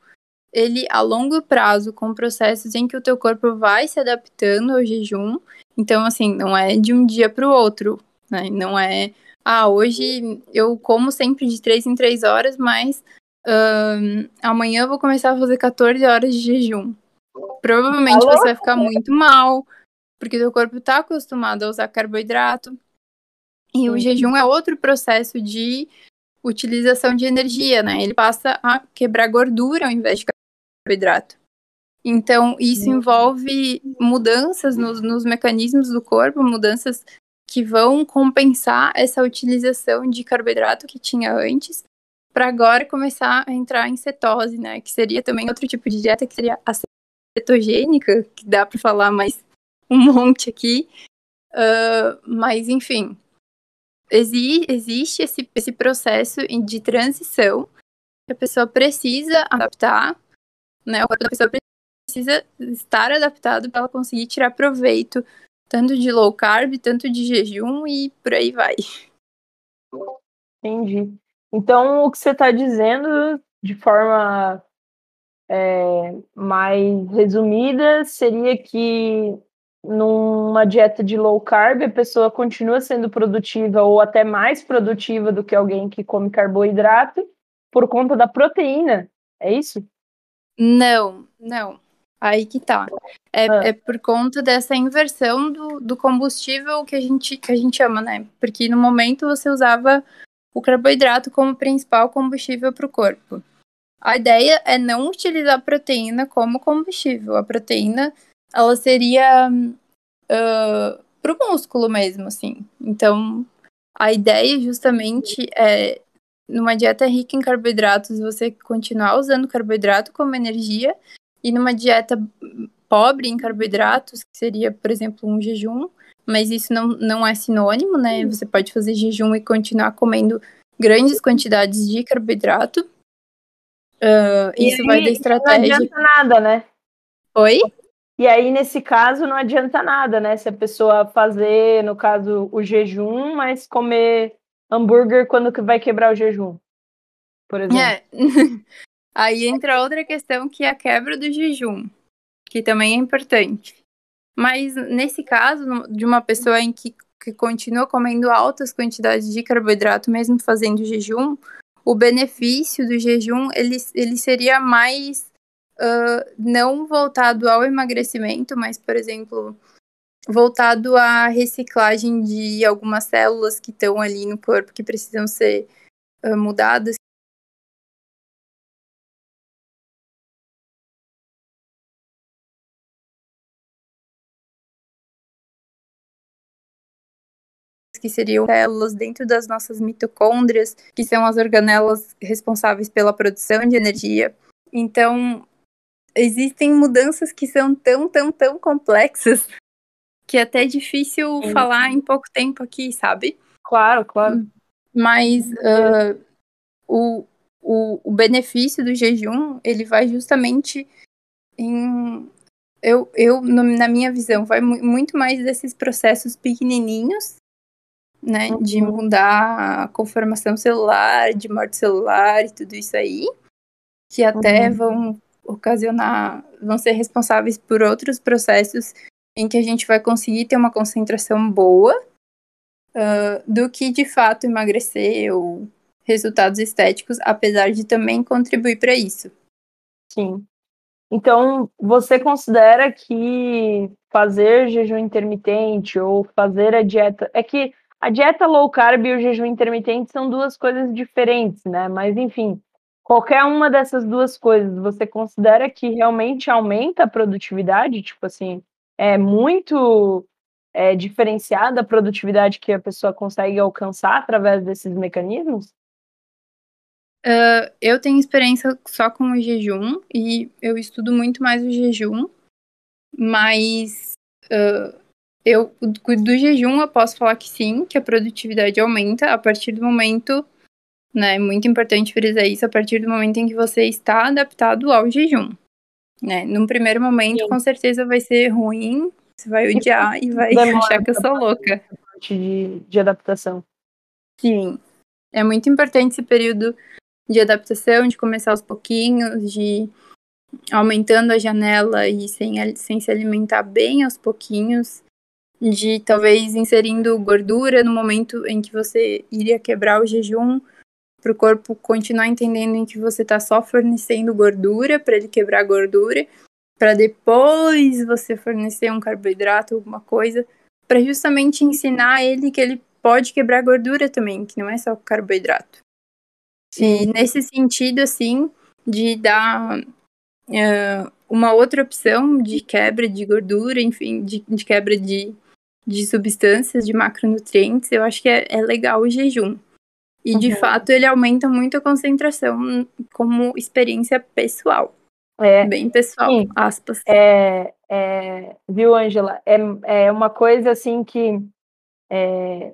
ele a longo prazo, com processos em que o teu corpo vai se adaptando ao jejum, então, assim, não é de um dia para o outro, né? Não é, ah, hoje eu como sempre de três em três horas, mas amanhã eu vou começar a fazer 14 horas de jejum. Provavelmente Alô? você vai ficar muito mal, porque o corpo está acostumado a usar carboidrato. E o jejum é outro processo de utilização de energia, né? Ele passa a quebrar gordura ao invés de carboidrato. Então, isso envolve mudanças nos, nos mecanismos do corpo, mudanças que vão compensar essa utilização de carboidrato que tinha antes, para agora começar a entrar em cetose, né? Que seria também outro tipo de dieta, que seria a cetogênica, que dá para falar mais um (laughs) monte aqui. Uh, mas, enfim, exi existe esse, esse processo de transição que a pessoa precisa adaptar, né? O corpo da pessoa precisa estar adaptado para ela conseguir tirar proveito tanto de low carb, tanto de jejum e por aí vai.
Entendi. Então, o que você está dizendo, de forma é, mais resumida, seria que numa dieta de low carb, a pessoa continua sendo produtiva ou até mais produtiva do que alguém que come carboidrato por conta da proteína. É isso?
Não, não. Aí que tá. É, ah. é por conta dessa inversão do, do combustível que a, gente, que a gente ama, né? Porque no momento você usava o carboidrato como principal combustível para o corpo. A ideia é não utilizar a proteína como combustível. A proteína ela seria uh, pro músculo mesmo, assim. Então, a ideia justamente é, numa dieta rica em carboidratos, você continuar usando carboidrato como energia, e numa dieta pobre em carboidratos, que seria, por exemplo, um jejum, mas isso não, não é sinônimo, né? Você pode fazer jejum e continuar comendo grandes quantidades de carboidrato. Uh, isso aí, vai da estratégia.
Não adianta nada, né?
Oi?
E aí, nesse caso, não adianta nada, né? Se a pessoa fazer, no caso, o jejum, mas comer hambúrguer quando que vai quebrar o jejum, por exemplo. É. (laughs)
aí entra outra questão que é a quebra do jejum, que também é importante. Mas nesse caso, de uma pessoa em que, que continua comendo altas quantidades de carboidrato, mesmo fazendo jejum, o benefício do jejum ele, ele seria mais uh, não voltado ao emagrecimento, mas, por exemplo, voltado à reciclagem de algumas células que estão ali no corpo que precisam ser uh, mudadas. que seriam células dentro das nossas mitocôndrias, que são as organelas responsáveis pela produção de energia. Então, existem mudanças que são tão, tão, tão complexas que é até difícil Sim. falar em pouco tempo aqui, sabe?
Claro, claro.
Mas uh, o, o, o benefício do jejum, ele vai justamente em. Eu, eu na minha visão, vai muito mais desses processos pequenininhos, né? Uhum. De mudar a conformação celular, de morte celular e tudo isso aí, que até uhum. vão ocasionar, vão ser responsáveis por outros processos em que a gente vai conseguir ter uma concentração boa uh, do que de fato emagrecer ou resultados estéticos, apesar de também contribuir para isso.
Sim. Então, você considera que fazer jejum intermitente ou fazer a dieta. É que a dieta low carb e o jejum intermitente são duas coisas diferentes, né? Mas, enfim, qualquer uma dessas duas coisas, você considera que realmente aumenta a produtividade? Tipo assim, é muito é, diferenciada a produtividade que a pessoa consegue alcançar através desses mecanismos?
Uh, eu tenho experiência só com o jejum e eu estudo muito mais o jejum, mas uh, eu do jejum eu posso falar que sim, que a produtividade aumenta a partir do momento né? É muito importante frisar isso a partir do momento em que você está adaptado ao jejum. Né? Num primeiro momento, Sim. com certeza vai ser ruim, você vai odiar e vai Demora (laughs) achar que eu sou louca.
De, de adaptação.
Sim. É muito importante esse período de adaptação, de começar aos pouquinhos, de aumentando a janela e sem, sem se alimentar bem aos pouquinhos, de talvez inserindo gordura no momento em que você iria quebrar o jejum, para o corpo continuar entendendo em que você está só fornecendo gordura para ele quebrar gordura, para depois você fornecer um carboidrato, alguma coisa, para justamente ensinar ele que ele pode quebrar gordura também, que não é só carboidrato. E nesse sentido, assim, de dar uh, uma outra opção de quebra de gordura, enfim, de, de quebra de, de substâncias, de macronutrientes, eu acho que é, é legal o jejum. E, de uhum. fato, ele aumenta muito a concentração como experiência pessoal. É, Bem pessoal, sim. aspas.
É, é, viu, Angela? É, é uma coisa, assim, que é,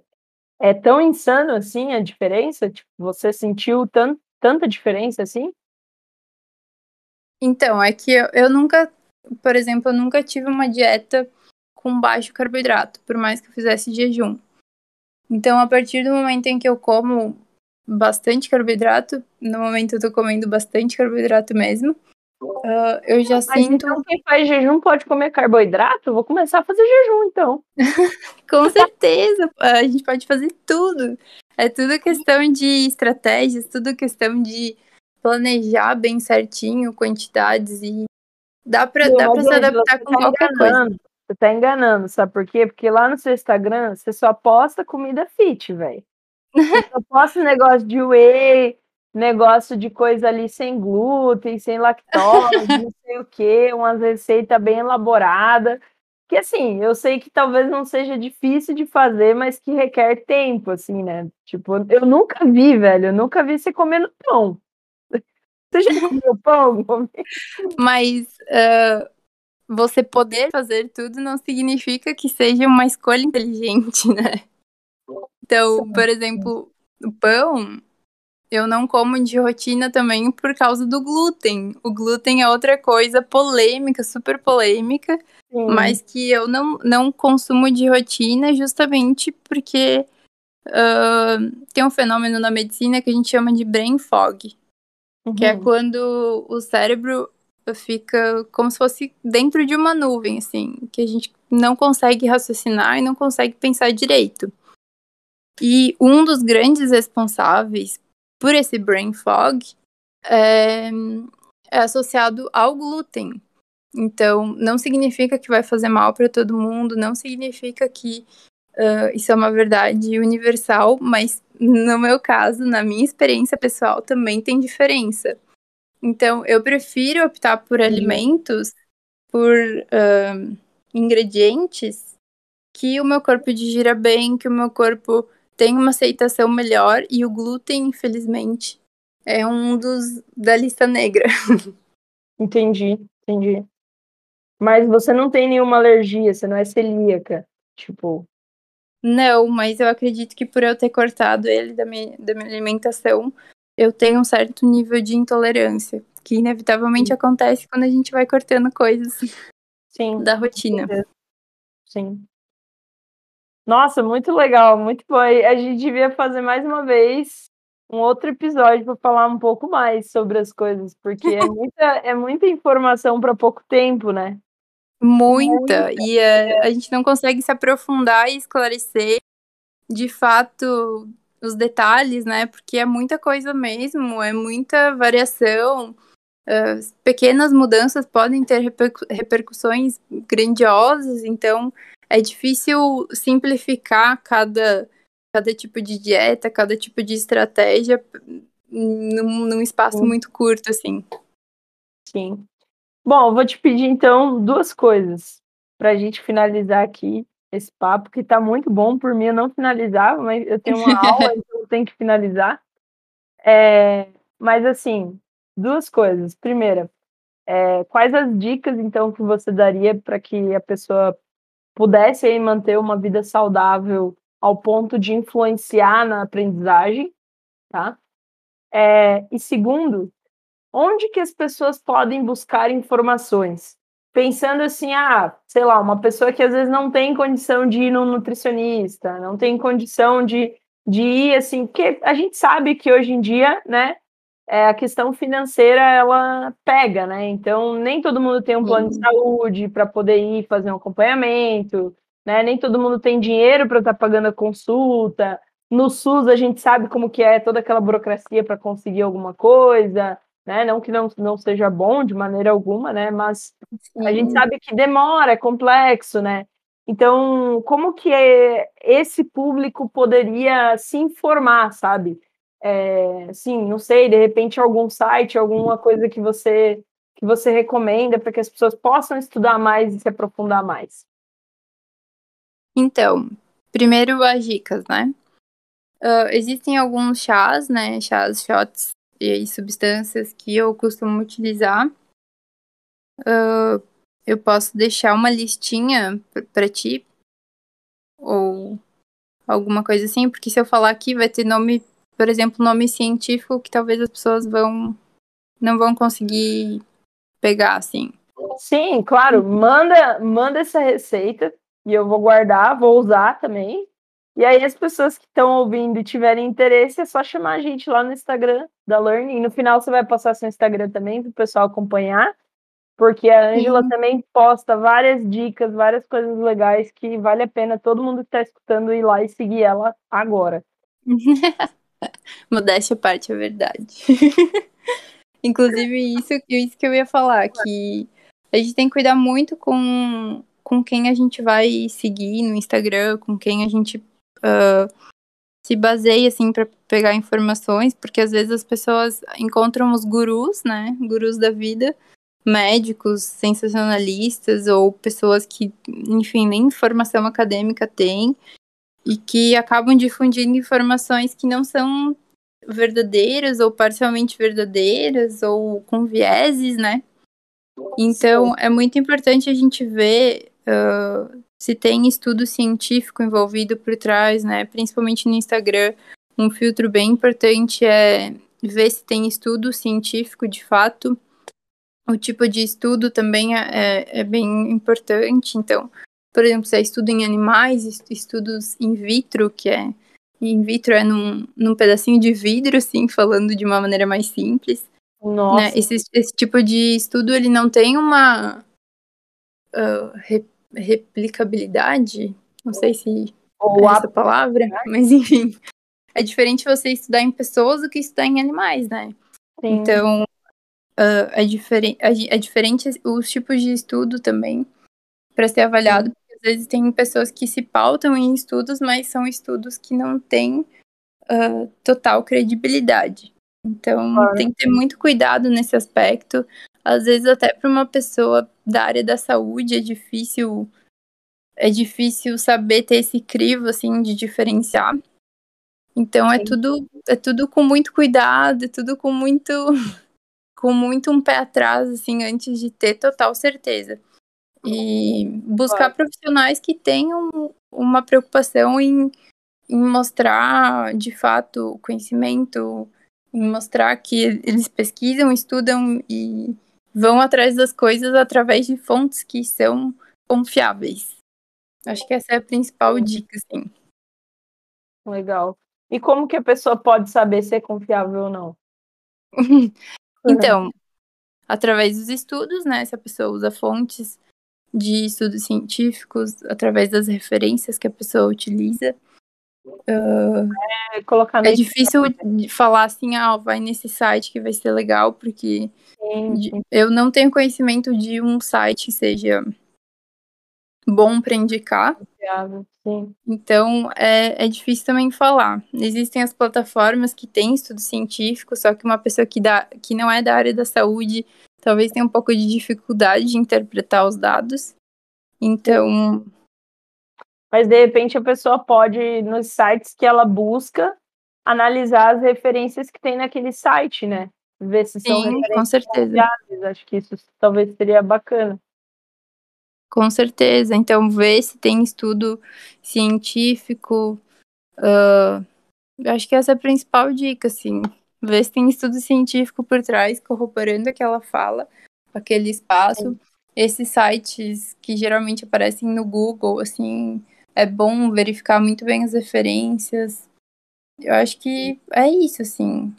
é tão insano, assim, a diferença. Tipo, você sentiu tanto, tanta diferença assim?
Então, é que eu, eu nunca, por exemplo, eu nunca tive uma dieta com baixo carboidrato, por mais que eu fizesse jejum. Então, a partir do momento em que eu como bastante carboidrato, no momento eu tô comendo bastante carboidrato mesmo, uh, eu já
Mas
sinto.
então quem faz jejum pode comer carboidrato? Vou começar a fazer jejum, então. (laughs)
Com certeza, a gente pode fazer tudo. É tudo questão de estratégias, tudo questão de planejar bem certinho quantidades e dá pra, dá pra se adaptar com
tá
qualquer coisa.
Você tá enganando, sabe por quê? Porque lá no seu Instagram você só posta comida fit, velho. Só posta negócio de whey, negócio de coisa ali sem glúten, sem lactose, não sei o quê, umas receitas bem elaboradas. Que assim, eu sei que talvez não seja difícil de fazer, mas que requer tempo, assim, né? Tipo, eu nunca vi, velho, eu nunca vi você comendo pão. (laughs) Você já comeu pão?
Mas uh, você poder fazer tudo não significa que seja uma escolha inteligente, (laughs) né? Então, por exemplo, o pão, eu não como de rotina também por causa do glúten. O glúten é outra coisa polêmica, super polêmica,
Sim.
mas que eu não, não consumo de rotina justamente porque uh, tem um fenômeno na medicina que a gente chama de brain fog, que é
Uhum.
quando o cérebro fica como se fosse dentro de uma nuvem, assim, que a gente não consegue raciocinar e não consegue pensar direito. E um dos grandes responsáveis por esse brain fog é, é associado ao glúten. Então, não significa que vai fazer mal para todo mundo, não significa que uh, isso é uma verdade universal, mas no meu caso, na minha experiência pessoal, também tem diferença. Então, eu prefiro optar por alimentos, por uh, ingredientes que o meu corpo digira bem, que o meu corpo tem uma aceitação melhor e o glúten, infelizmente, é um dos da lista negra. (laughs)
Entendi, entendi. Mas você não tem nenhuma alergia, você não é celíaca. Tipo,
Não, mas eu acredito que por eu ter cortado ele da minha, da minha alimentação, eu tenho um certo nível de intolerância, que inevitavelmente acontece quando a gente vai cortando coisas
sim,
da rotina.
sim. Nossa, muito legal, muito bom. A gente devia fazer mais uma vez um outro episódio para falar um pouco mais sobre as coisas, porque é (laughs) muita, é muita informação para pouco tempo, né?
Muita. E eh, a gente não consegue se aprofundar e esclarecer de fato os detalhes, né? Porque é muita coisa mesmo, é muita variação. eh, pequenas mudanças podem ter repercu- repercussões grandiosas, então é difícil simplificar cada, cada tipo de dieta, cada tipo de estratégia num, num espaço
Sim.
muito curto, assim.
Sim. Bom, eu vou te pedir então duas coisas para a gente finalizar aqui esse papo, que está muito bom. Por mim, eu não finalizava, mas eu tenho uma (laughs) aula, então eu tenho que finalizar. É, mas assim, duas coisas. Primeira, é, quais as dicas então que você daria para que a pessoa pudesse aí manter uma vida saudável ao ponto de influenciar na aprendizagem, tá? É, e segundo, onde que as pessoas podem buscar informações? Pensando assim, ah, sei lá, uma pessoa que às vezes não tem condição de ir no nutricionista, não tem condição de, de ir assim, porque a gente sabe que hoje em dia, né, é, a questão financeira ela pega, né? Então nem todo mundo tem um plano de
Sim.
saúde para poder ir fazer um acompanhamento, né? Nem todo mundo tem dinheiro para estar pagando a consulta. No SUS a gente sabe como que é toda aquela burocracia para conseguir alguma coisa, né? Não que não, não seja bom de maneira alguma, né? Mas a gente
Sim.
sabe que demora, é complexo, né? Então, como que é- esse público poderia se informar, sabe? É, sim, não sei, de repente algum site, alguma coisa que você que você recomenda para que as pessoas possam estudar mais e se aprofundar mais.
Então, primeiro as dicas, né? Ah, existem alguns chás, né? Chás, shots e substâncias que eu costumo utilizar. Ah, eu posso deixar uma listinha para ti ou alguma coisa assim, porque se eu falar aqui vai ter nome por exemplo, nome científico que talvez as pessoas vão não vão conseguir pegar assim.
Sim, claro, manda manda essa receita e eu vou guardar, vou usar também. E aí as pessoas que estão ouvindo e tiverem interesse, é só chamar a gente lá no Instagram da Learning. E no final você vai passar seu Instagram também para o pessoal acompanhar, porque a Ângela também posta várias dicas, várias coisas legais que vale a pena todo mundo que está escutando ir lá e seguir ela agora. (laughs)
Modéstia à parte, é verdade. (laughs) Inclusive, isso, isso que eu ia falar, que a gente tem que cuidar muito com, com quem a gente vai seguir no Instagram, com quem a gente uh, se baseia, assim, para pegar informações, porque às vezes as pessoas encontram os gurus, né, gurus da vida, médicos, sensacionalistas, ou pessoas que, enfim, nem formação acadêmica têm, e que acabam difundindo informações que não são verdadeiras ou parcialmente verdadeiras ou com vieses, né? Então é muito importante a gente ver uh, se tem estudo científico envolvido por trás, né? Principalmente no Instagram, um filtro bem importante é ver se tem estudo científico de fato. O tipo de estudo também é, é, é bem importante. Então, por exemplo, se é estudo em animais, estudos in vitro, que é in vitro é num, num pedacinho de vidro, assim, (laughs) falando de uma maneira mais simples.
Nossa.
Né? Esse, esse tipo de estudo, ele não tem uma uh, replicabilidade, não sei se Ou é essa palavra, mas enfim. É diferente você estudar em pessoas do que estudar em animais, né? Sim. Então, uh, é, diferente, é, diferente os tipos de estudo também para ser avaliado, porque às vezes tem pessoas que se pautam em estudos, mas são estudos que não têm uh, total credibilidade. Então claro. tem que ter muito cuidado nesse aspecto. Às vezes até para uma pessoa da área da saúde é difícil é difícil saber ter esse crivo assim de diferenciar. Então é tudo é tudo com muito cuidado, é tudo com muito (laughs) com muito um pé atrás assim antes de ter total certeza. E buscar profissionais que tenham uma preocupação em, em mostrar de fato o conhecimento, em mostrar que eles pesquisam, estudam e vão atrás das coisas através de fontes que são confiáveis. Acho que essa é a principal dica, sim.
Legal. E como que a pessoa pode saber se é confiável ou não? (laughs)
então, através dos estudos, né? Se a pessoa usa fontes de estudos científicos através das referências que a pessoa utiliza. Uh, é, colocar é difícil de falar assim, ah, vai nesse site que vai ser legal, porque sim, eu não tenho conhecimento de um site que seja bom para indicar.
Sim.
Então é, é difícil também falar. Existem as plataformas que têm estudo científico, só que uma pessoa que, dá, que não é da área da saúde talvez tenha um pouco de dificuldade de interpretar os dados. Então.
Mas de repente a pessoa pode, nos sites que ela busca, analisar as referências que tem naquele site, né? Ver se são
Sim, com certeza.
Acho que isso talvez seria bacana.
Com certeza. Então, ver se tem estudo científico. Uh, acho que essa é a principal dica, assim ver se tem estudo científico por trás, corroborando aquela fala, aquele espaço. Sim. Esses sites que geralmente aparecem no Google, assim, é bom verificar muito bem as referências. Eu acho que é isso, assim.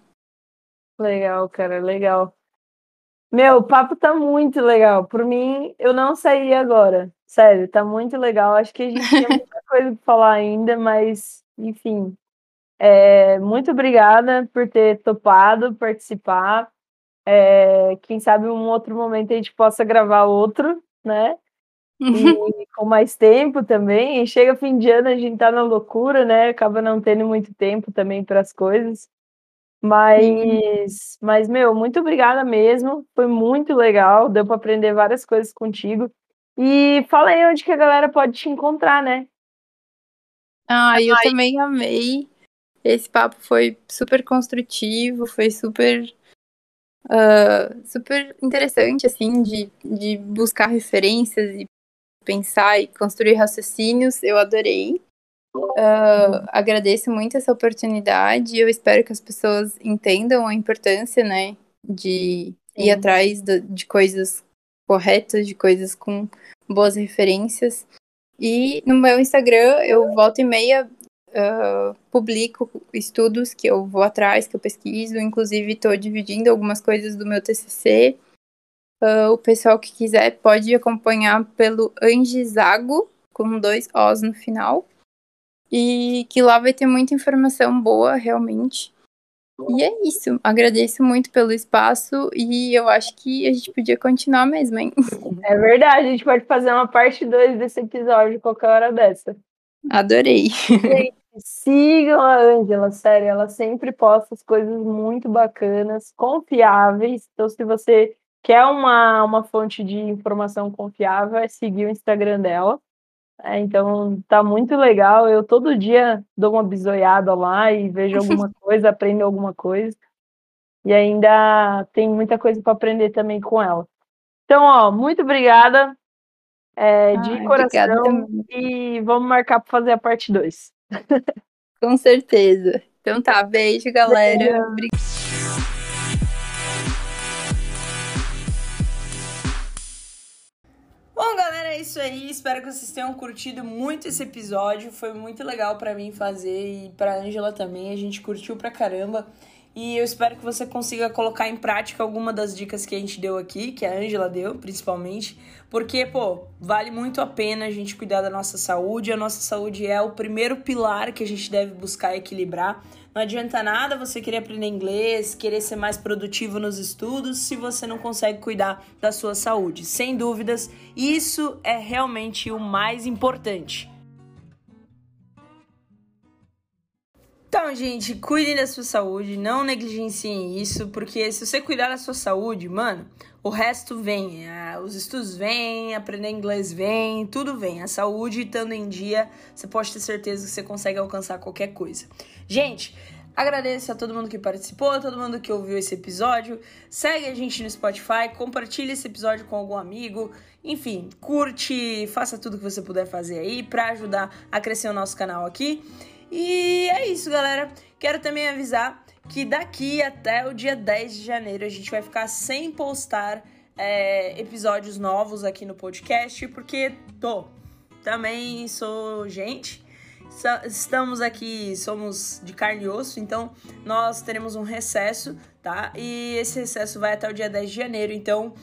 Legal, cara, legal. Meu, o papo tá muito legal. Por mim, eu não sairia agora. Sério, tá muito legal. Acho que a gente tem (laughs) muita coisa pra falar ainda, mas, enfim, é, muito obrigada por ter topado participar. É, quem sabe um outro momento a gente possa gravar outro, né? E com mais tempo também. E chega fim de ano, a gente tá na loucura, né? Acaba não tendo muito tempo também para as coisas. Mas, mas, meu, muito obrigada mesmo. Foi muito legal. Deu para aprender várias coisas contigo. E fala aí onde que a galera pode te encontrar, né?
Ah, eu Ai. também amei. Esse papo foi super construtivo, foi super uh, super interessante, assim, de, de buscar referências e pensar e construir raciocínios. Eu adorei. Uh, agradeço muito essa oportunidade. Eu espero que as pessoas entendam a importância, né, de Sim. ir atrás de, de coisas corretas, de coisas com boas referências. E no meu Instagram, eu volto e meia uh, publico estudos que eu vou atrás, que eu pesquiso. Inclusive, estou dividindo algumas coisas do meu TCC. Uh, o pessoal que quiser pode acompanhar pelo Angizago, com dois Os no final. E que lá vai ter muita informação boa, realmente. E é isso. Agradeço muito pelo espaço e eu acho que a gente podia continuar mesmo, hein?
É verdade, a gente pode fazer uma parte 2 desse episódio qualquer hora dessa.
Adorei.
Gente, sigam a Ângela, sério, ela sempre posta as coisas muito bacanas, confiáveis. Então, se você quer uma, uma fonte de informação confiável, é seguir o Instagram dela. É, então tá muito legal. Eu todo dia dou uma bisoiada lá e vejo (laughs) alguma coisa, aprendo alguma coisa. E ainda tem muita coisa para aprender também com ela. Então, ó, muito obrigada. É, de Ai, coração. E vamos marcar para fazer a parte 2.
Com certeza. Então tá, beijo, galera. Obrigada.
Bom, galera, é isso aí. Espero que vocês tenham curtido muito esse episódio. Foi muito legal para mim fazer e pra Angela também. A gente curtiu pra caramba. E eu espero que você consiga colocar em prática alguma das dicas que a gente deu aqui, que a Angela deu, principalmente. Porque, pô, vale muito a pena a gente cuidar da nossa saúde. A nossa saúde é o primeiro pilar que a gente deve buscar equilibrar. Não adianta nada você querer aprender inglês, querer ser mais produtivo nos estudos, se você não consegue cuidar da sua saúde. Sem dúvidas, isso é realmente o mais importante. Então, gente, cuidem da sua saúde, não negligenciem isso, porque se você cuidar da sua saúde, mano, o resto vem. Os estudos vêm, aprender inglês vem, tudo vem. A saúde estando em dia, você pode ter certeza que você consegue alcançar qualquer coisa. Gente, agradeço a todo mundo que participou, a todo mundo que ouviu esse episódio. Segue a gente no Spotify, compartilha esse episódio com algum amigo. Enfim, curte, faça tudo que você puder fazer aí para ajudar a crescer o nosso canal aqui. E é isso, galera. Quero também avisar que daqui até o dia 10 de janeiro a gente vai ficar sem postar é, episódios novos aqui no podcast, porque tô também sou gente. Estamos aqui, somos de carne e osso, então nós teremos um recesso, tá? E esse recesso vai até o dia 10 de janeiro, então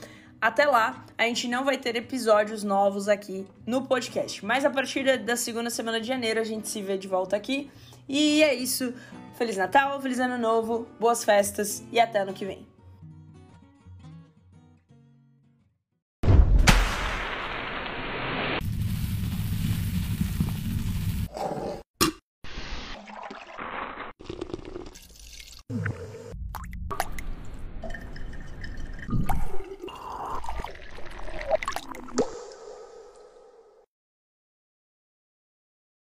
até lá, a gente não vai ter episódios novos aqui no podcast. Mas a partir da segunda semana de janeiro, a gente se vê de volta aqui. E é isso. Feliz Natal, Feliz Ano Novo, boas festas e até ano que vem.